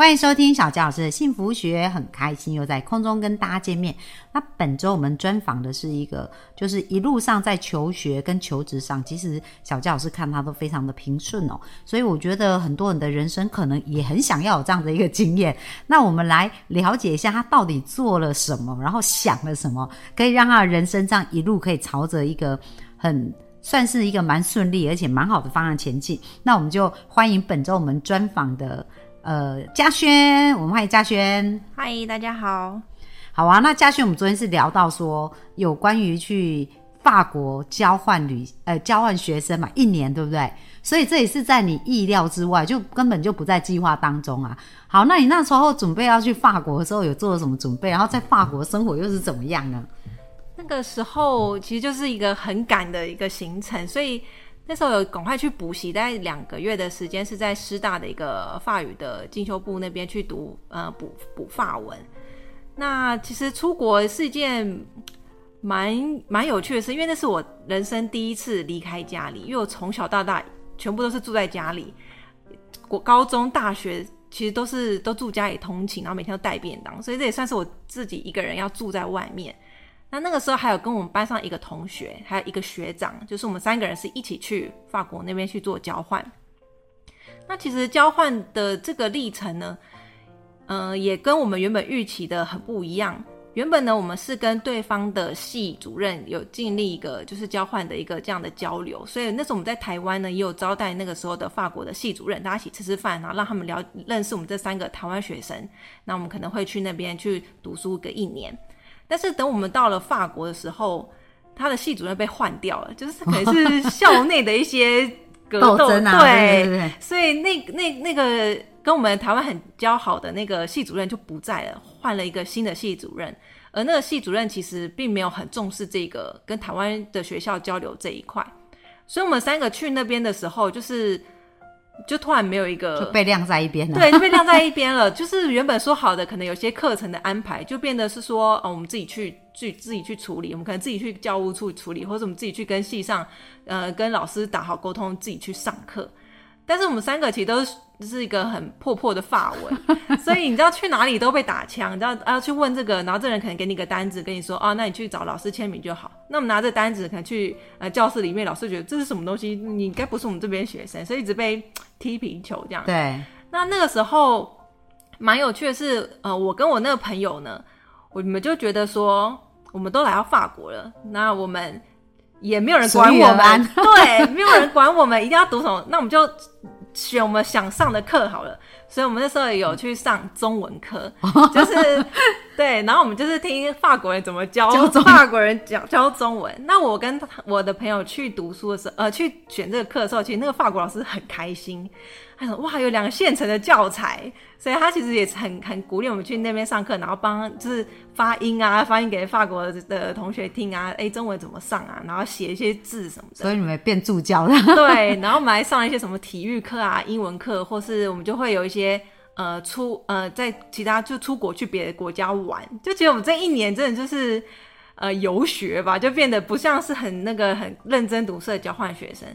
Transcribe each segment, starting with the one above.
欢迎收听小佳老师的幸福学，很开心又在空中跟大家见面。那本周我们专访的是一个，就是一路上在求学跟求职上，其实小佳老师看他都非常的平顺哦。所以我觉得很多人的人生可能也很想要有这样的一个经验。那我们来了解一下他到底做了什么，然后想了什么，可以让他的人生这样一路可以朝着一个很算是一个蛮顺利而且蛮好的方向前进。那我们就欢迎本周我们专访的。呃，嘉轩，我们欢迎嘉轩。嗨，大家好。好啊，那嘉轩，我们昨天是聊到说有关于去法国交换旅，呃，交换学生嘛，一年，对不对？所以这也是在你意料之外，就根本就不在计划当中啊。好，那你那时候准备要去法国的时候，有做了什么准备？然后在法国生活又是怎么样呢？那个时候其实就是一个很赶的一个行程，所以。那时候有赶快去补习，大概两个月的时间是在师大的一个法语的进修部那边去读，呃，补补法文。那其实出国是一件蛮蛮有趣的事，因为那是我人生第一次离开家里，因为我从小到大全部都是住在家里，我高中、大学其实都是都住家里通勤，然后每天都带便当，所以这也算是我自己一个人要住在外面。那那个时候还有跟我们班上一个同学，还有一个学长，就是我们三个人是一起去法国那边去做交换。那其实交换的这个历程呢，嗯，也跟我们原本预期的很不一样。原本呢，我们是跟对方的系主任有建立一个就是交换的一个这样的交流，所以那时候我们在台湾呢也有招待那个时候的法国的系主任，大家一起吃吃饭，然后让他们聊认识我们这三个台湾学生。那我们可能会去那边去读书个一年。但是等我们到了法国的时候，他的系主任被换掉了，就是可能是校内的一些格斗，对，所以那那那个跟我们台湾很交好的那个系主任就不在了，换了一个新的系主任，而那个系主任其实并没有很重视这个跟台湾的学校交流这一块，所以我们三个去那边的时候，就是。就突然没有一个就被晾在一边了，对，就被晾在一边了。就是原本说好的，可能有些课程的安排，就变得是说，哦，我们自己去去自己去处理，我们可能自己去教务处处理，或者我们自己去跟系上，呃，跟老师打好沟通，自己去上课。但是我们三个其实都是是一个很破破的发文，所以你知道去哪里都被打枪，你知道啊去问这个，然后这人可能给你个单子，跟你说啊，那你去找老师签名就好。那我们拿着单子可能去呃教室里面，老师觉得这是什么东西，你应该不是我们这边学生，所以一直被踢皮球这样。对。那那个时候蛮有趣的是，呃，我跟我那个朋友呢，我们就觉得说，我们都来到法国了，那我们。也没有人管我们，对，没有人管我们，一定要读什么？那我们就选我们想上的课好了。所以，我们那时候有去上中文课，就是 对，然后我们就是听法国人怎么教法国人讲教中文。那我跟我的朋友去读书的时候，呃，去选这个课的时候，其实那个法国老师很开心。他说：“哇，有两个现成的教材，所以他其实也是很很鼓励我们去那边上课，然后帮就是发音啊，发音给法国的同学听啊，哎，中文怎么上啊，然后写一些字什么的。所以你们变助教了。对，然后我们还上一些什么体育课啊、英文课，或是我们就会有一些呃出呃在其他就出国去别的国家玩，就觉得我们这一年真的就是呃游学吧，就变得不像是很那个很认真读书的交换学生。”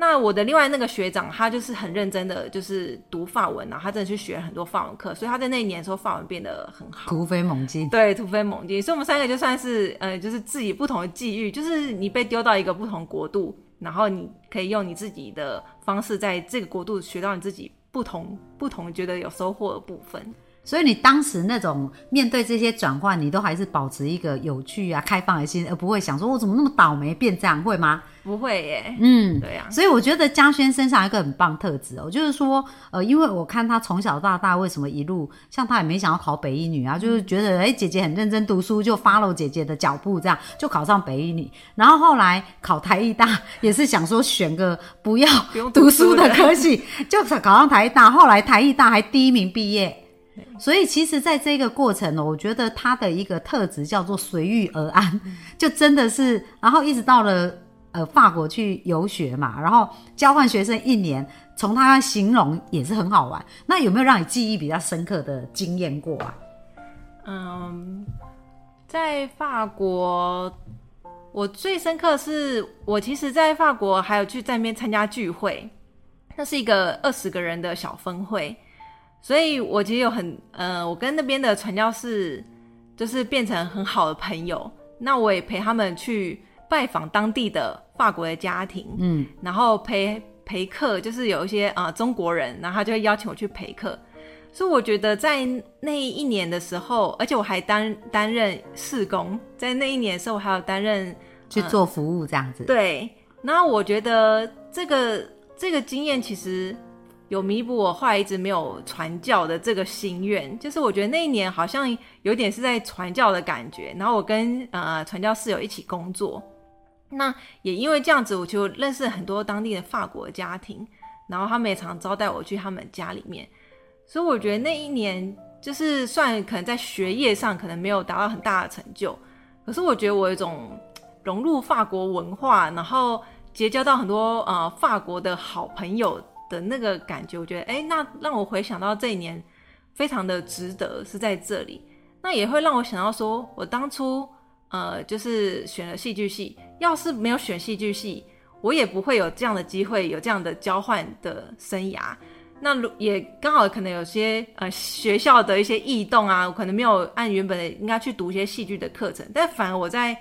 那我的另外那个学长，他就是很认真的，就是读法文啊，他真的去学很多法文课，所以他在那一年的时候法文变得很好，突飞猛进。对，突飞猛进。所以我们三个就算是，呃，就是自己不同的际遇，就是你被丢到一个不同国度，然后你可以用你自己的方式，在这个国度学到你自己不同不同觉得有收获的部分。所以你当时那种面对这些转换，你都还是保持一个有趣啊、开放的心，而不会想说我怎么那么倒霉变这样，会吗？不会耶。嗯，对呀。所以我觉得嘉轩身上一个很棒特质哦，就是说，呃，因为我看他从小到大为什么一路像他也没想要考北一女啊，就是觉得哎姐姐很认真读书，就 follow 姐姐的脚步，这样就考上北一女。然后后来考台艺大也是想说选个不要读书的科系，就考上台艺大。后来台艺大还第一名毕业。所以其实，在这个过程呢，我觉得他的一个特质叫做随遇而安，就真的是，然后一直到了呃法国去游学嘛，然后交换学生一年，从他形容也是很好玩。那有没有让你记忆比较深刻的经验过啊？嗯，在法国，我最深刻是我其实，在法国还有去在那边参加聚会，那是一个二十个人的小分会。所以，我其实有很，呃，我跟那边的传教士就是变成很好的朋友。那我也陪他们去拜访当地的法国的家庭，嗯，然后陪陪客，就是有一些啊中国人，然后他就会邀请我去陪客。所以我觉得在那一年的时候，而且我还担担任侍工，在那一年的时候，我还有担任去做服务这样子。对，然后我觉得这个这个经验其实。有弥补我后来一直没有传教的这个心愿，就是我觉得那一年好像有点是在传教的感觉。然后我跟呃传教室友一起工作，那也因为这样子，我就认识很多当地的法国家庭，然后他们也常招待我去他们家里面。所以我觉得那一年就是算可能在学业上可能没有达到很大的成就，可是我觉得我有一种融入法国文化，然后结交到很多呃法国的好朋友。的那个感觉，我觉得，哎，那让我回想到这一年，非常的值得是在这里。那也会让我想到，说我当初，呃，就是选了戏剧系，要是没有选戏剧系，我也不会有这样的机会，有这样的交换的生涯。那也刚好可能有些呃学校的一些异动啊，我可能没有按原本的应该去读一些戏剧的课程，但反而我在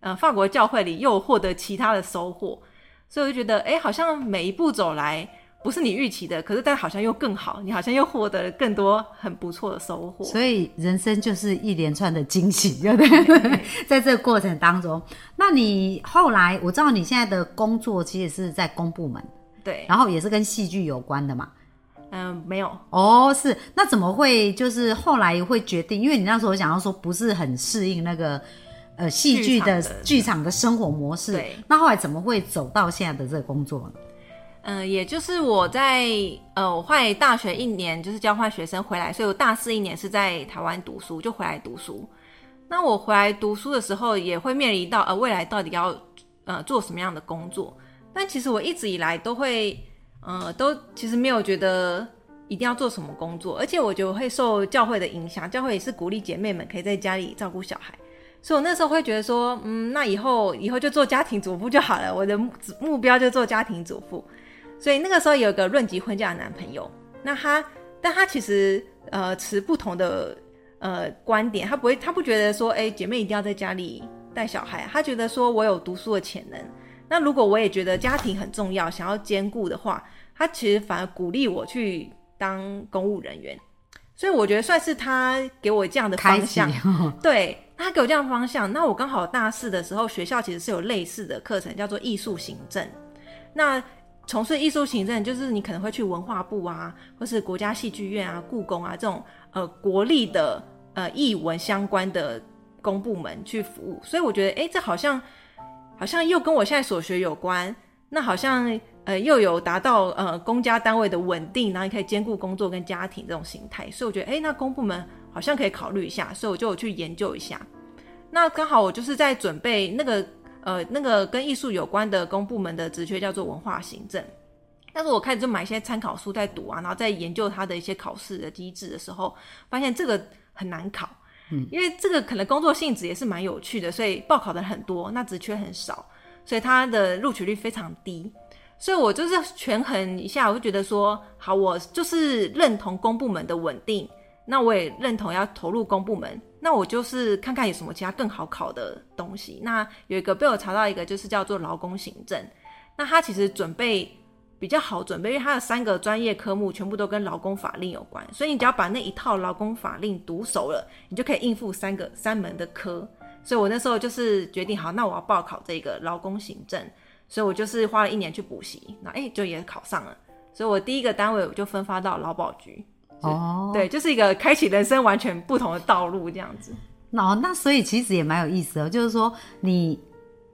呃法国教会里又获得其他的收获，所以我就觉得，哎，好像每一步走来。不是你预期的，可是但好像又更好，你好像又获得了更多很不错的收获。所以人生就是一连串的惊喜，对不对？在这个过程当中，那你后来我知道你现在的工作其实是在公部门，对，然后也是跟戏剧有关的嘛？嗯，没有哦，是那怎么会就是后来会决定？因为你那时候想要说不是很适应那个呃戏剧的剧场的生活模式，那后来怎么会走到现在的这个工作呢？嗯，也就是我在呃，我换大学一年就是交换学生回来，所以我大四一年是在台湾读书，就回来读书。那我回来读书的时候，也会面临到呃未来到底要呃做什么样的工作。但其实我一直以来都会呃都其实没有觉得一定要做什么工作，而且我觉得会受教会的影响，教会也是鼓励姐妹们可以在家里照顾小孩，所以我那时候会觉得说，嗯，那以后以后就做家庭主妇就好了，我的目目标就做家庭主妇。所以那个时候有个论及婚嫁的男朋友，那他，但他其实呃持不同的呃观点，他不会，他不觉得说，哎，姐妹一定要在家里带小孩，他觉得说我有读书的潜能，那如果我也觉得家庭很重要，想要兼顾的话，他其实反而鼓励我去当公务人员，所以我觉得算是他给我这样的方向，对他给我这样的方向，那我刚好大四的时候，学校其实是有类似的课程，叫做艺术行政，那。从事艺术行政，就是你可能会去文化部啊，或是国家戏剧院啊、故宫啊这种呃国立的呃艺文相关的公部门去服务。所以我觉得，哎，这好像好像又跟我现在所学有关。那好像呃又有达到呃公家单位的稳定，然后你可以兼顾工作跟家庭这种形态。所以我觉得，哎，那公部门好像可以考虑一下。所以我就去研究一下。那刚好我就是在准备那个。呃，那个跟艺术有关的公部门的职缺叫做文化行政，但是我开始就买一些参考书在读啊，然后在研究它的一些考试的机制的时候，发现这个很难考，嗯，因为这个可能工作性质也是蛮有趣的，所以报考的很多，那职缺很少，所以它的录取率非常低，所以我就是权衡一下，我就觉得说，好，我就是认同公部门的稳定。那我也认同要投入公部门，那我就是看看有什么其他更好考的东西。那有一个被我查到一个，就是叫做劳工行政。那它其实准备比较好准备，因为它的三个专业科目全部都跟劳工法令有关，所以你只要把那一套劳工法令读熟了，你就可以应付三个三门的科。所以我那时候就是决定好，那我要报考这个劳工行政，所以我就是花了一年去补习，那哎就也考上了。所以我第一个单位我就分发到劳保局。哦，对，就是一个开启人生完全不同的道路这样子。那那所以其实也蛮有意思的，就是说你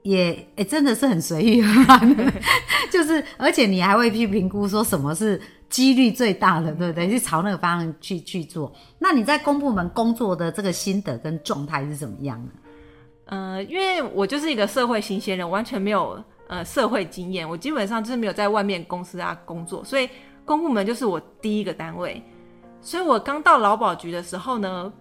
也哎真的是很随遇而安，就是而且你还会去评估说什么是几率最大的，对不对？去朝那个方向去去做。那你在公部门工作的这个心得跟状态是怎么样呢？呃，因为我就是一个社会新鲜人，完全没有呃社会经验，我基本上就是没有在外面公司啊工作，所以公部门就是我第一个单位。所以我刚到劳保局的时候呢，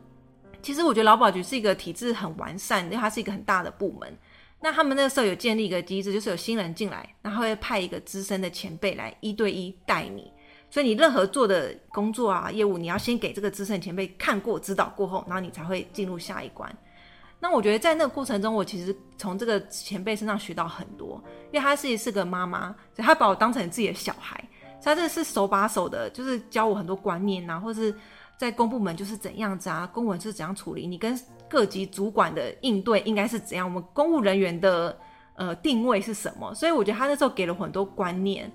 其实我觉得劳保局是一个体制很完善，因为它是一个很大的部门。那他们那个时候有建立一个机制，就是有新人进来，然后会派一个资深的前辈来一对一带你。所以你任何做的工作啊、业务，你要先给这个资深前辈看过、指导过后，然后你才会进入下一关。那我觉得在那个过程中，我其实从这个前辈身上学到很多，因为他是是个妈妈，所以他把我当成自己的小孩，他真的是手把手的，就是教我很多观念啊，或是在公部门就是怎样子啊，公文是怎样处理，你跟各级主管的应对应该是怎样，我们公务人员的呃定位是什么，所以我觉得他那时候给了很多观念。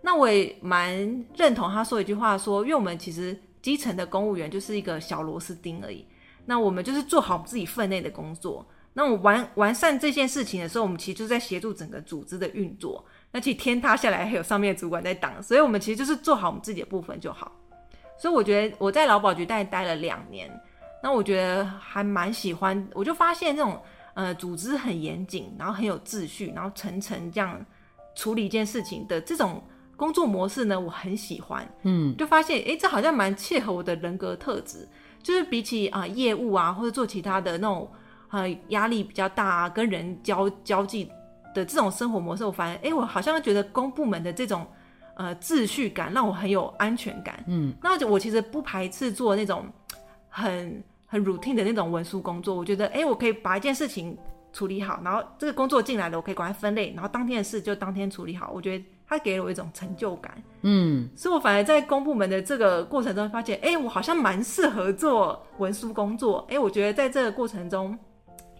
那我也蛮认同他说一句话，说因为我们其实基层的公务员就是一个小螺丝钉而已。那我们就是做好自己分内的工作。那我完完善这件事情的时候，我们其实就在协助整个组织的运作。那其实天塌下来还有上面的主管在挡，所以我们其实就是做好我们自己的部分就好。所以我觉得我在劳保局待待了两年，那我觉得还蛮喜欢。我就发现这种呃组织很严谨，然后很有秩序，然后层层这样处理一件事情的这种。工作模式呢，我很喜欢，嗯，就发现，哎，这好像蛮切合我的人格特质，就是比起啊业务啊或者做其他的那种，呃压力比较大啊，跟人交交际的这种生活模式，我发现，哎，我好像觉得公部门的这种呃秩序感让我很有安全感，嗯，那我其实不排斥做那种很很 routine 的那种文书工作，我觉得，哎，我可以把一件事情处理好，然后这个工作进来了，我可以赶快分类，然后当天的事就当天处理好，我觉得。他给了我一种成就感，嗯，所以我反而在公部门的这个过程中发现，哎，我好像蛮适合做文书工作，哎，我觉得在这个过程中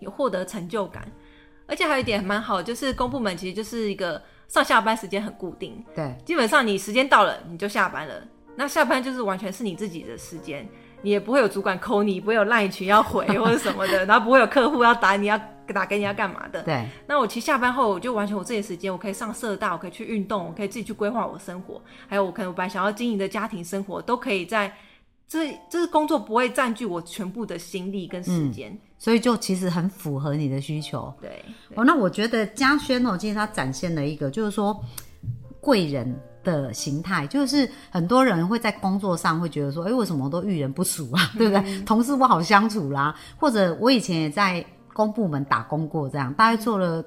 有获得成就感，而且还有一点蛮好，就是公部门其实就是一个上下班时间很固定，对，基本上你时间到了你就下班了，那下班就是完全是你自己的时间，你也不会有主管扣你，不会有赖群要回或者什么的，然后不会有客户要打你要。打给你要干嘛的？对，那我其实下班后我就完全我自己的时间，我可以上社大，我可以去运动，我可以自己去规划我的生活，还有我可能我本来想要经营的家庭生活，都可以在这这是工作不会占据我全部的心力跟时间，所以就其实很符合你的需求。对，哦，那我觉得嘉轩哦，其实他展现了一个就是说贵人的形态，就是很多人会在工作上会觉得说，哎，为什么都遇人不淑啊？对不对？同事不好相处啦，或者我以前也在。公部门打工过，这样大概做了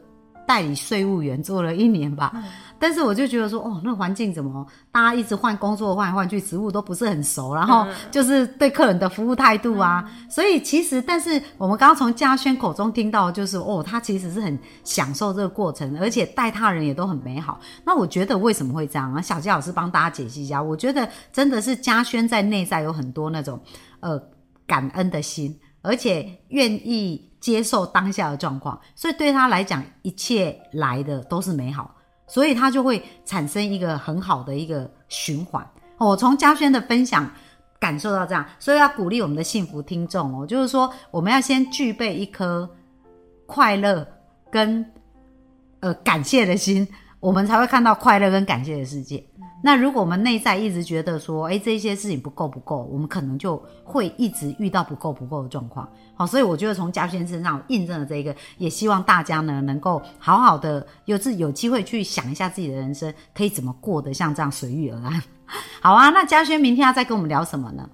代理税务员，做了一年吧。但是我就觉得说，哦，那环境怎么大家一直换工作，换来换去，职务都不是很熟，然后就是对客人的服务态度啊。所以其实，但是我们刚刚从嘉轩口中听到，就是哦，他其实是很享受这个过程，而且待他人也都很美好。那我觉得为什么会这样啊？小杰老师帮大家解析一下。我觉得真的是嘉轩在内在有很多那种呃感恩的心，而且愿意。接受当下的状况，所以对他来讲，一切来的都是美好，所以它就会产生一个很好的一个循环。我从嘉轩的分享感受到这样，所以要鼓励我们的幸福听众哦，就是说我们要先具备一颗快乐跟呃感谢的心，我们才会看到快乐跟感谢的世界。那如果我们内在一直觉得说，哎，这些事情不够不够，我们可能就会一直遇到不够不够的状况。好，所以我觉得从嘉轩身上印证了这一个，也希望大家呢能够好好的有自有机会去想一下自己的人生可以怎么过得像这样随遇而安。好啊，那嘉轩明天要再跟我们聊什么呢？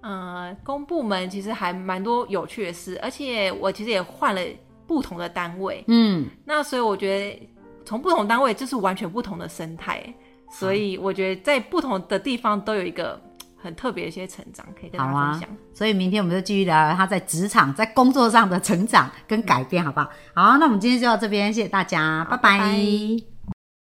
呃，公部门其实还蛮多有趣的事，而且我其实也换了不同的单位。嗯，那所以我觉得从不同单位就是完全不同的生态。所以我觉得在不同的地方都有一个很特别的一些成长，可以跟大家分享。所以明天我们就继续聊聊他在职场、在工作上的成长跟改变，好不好？好，那我们今天就到这边，谢谢大家，拜拜。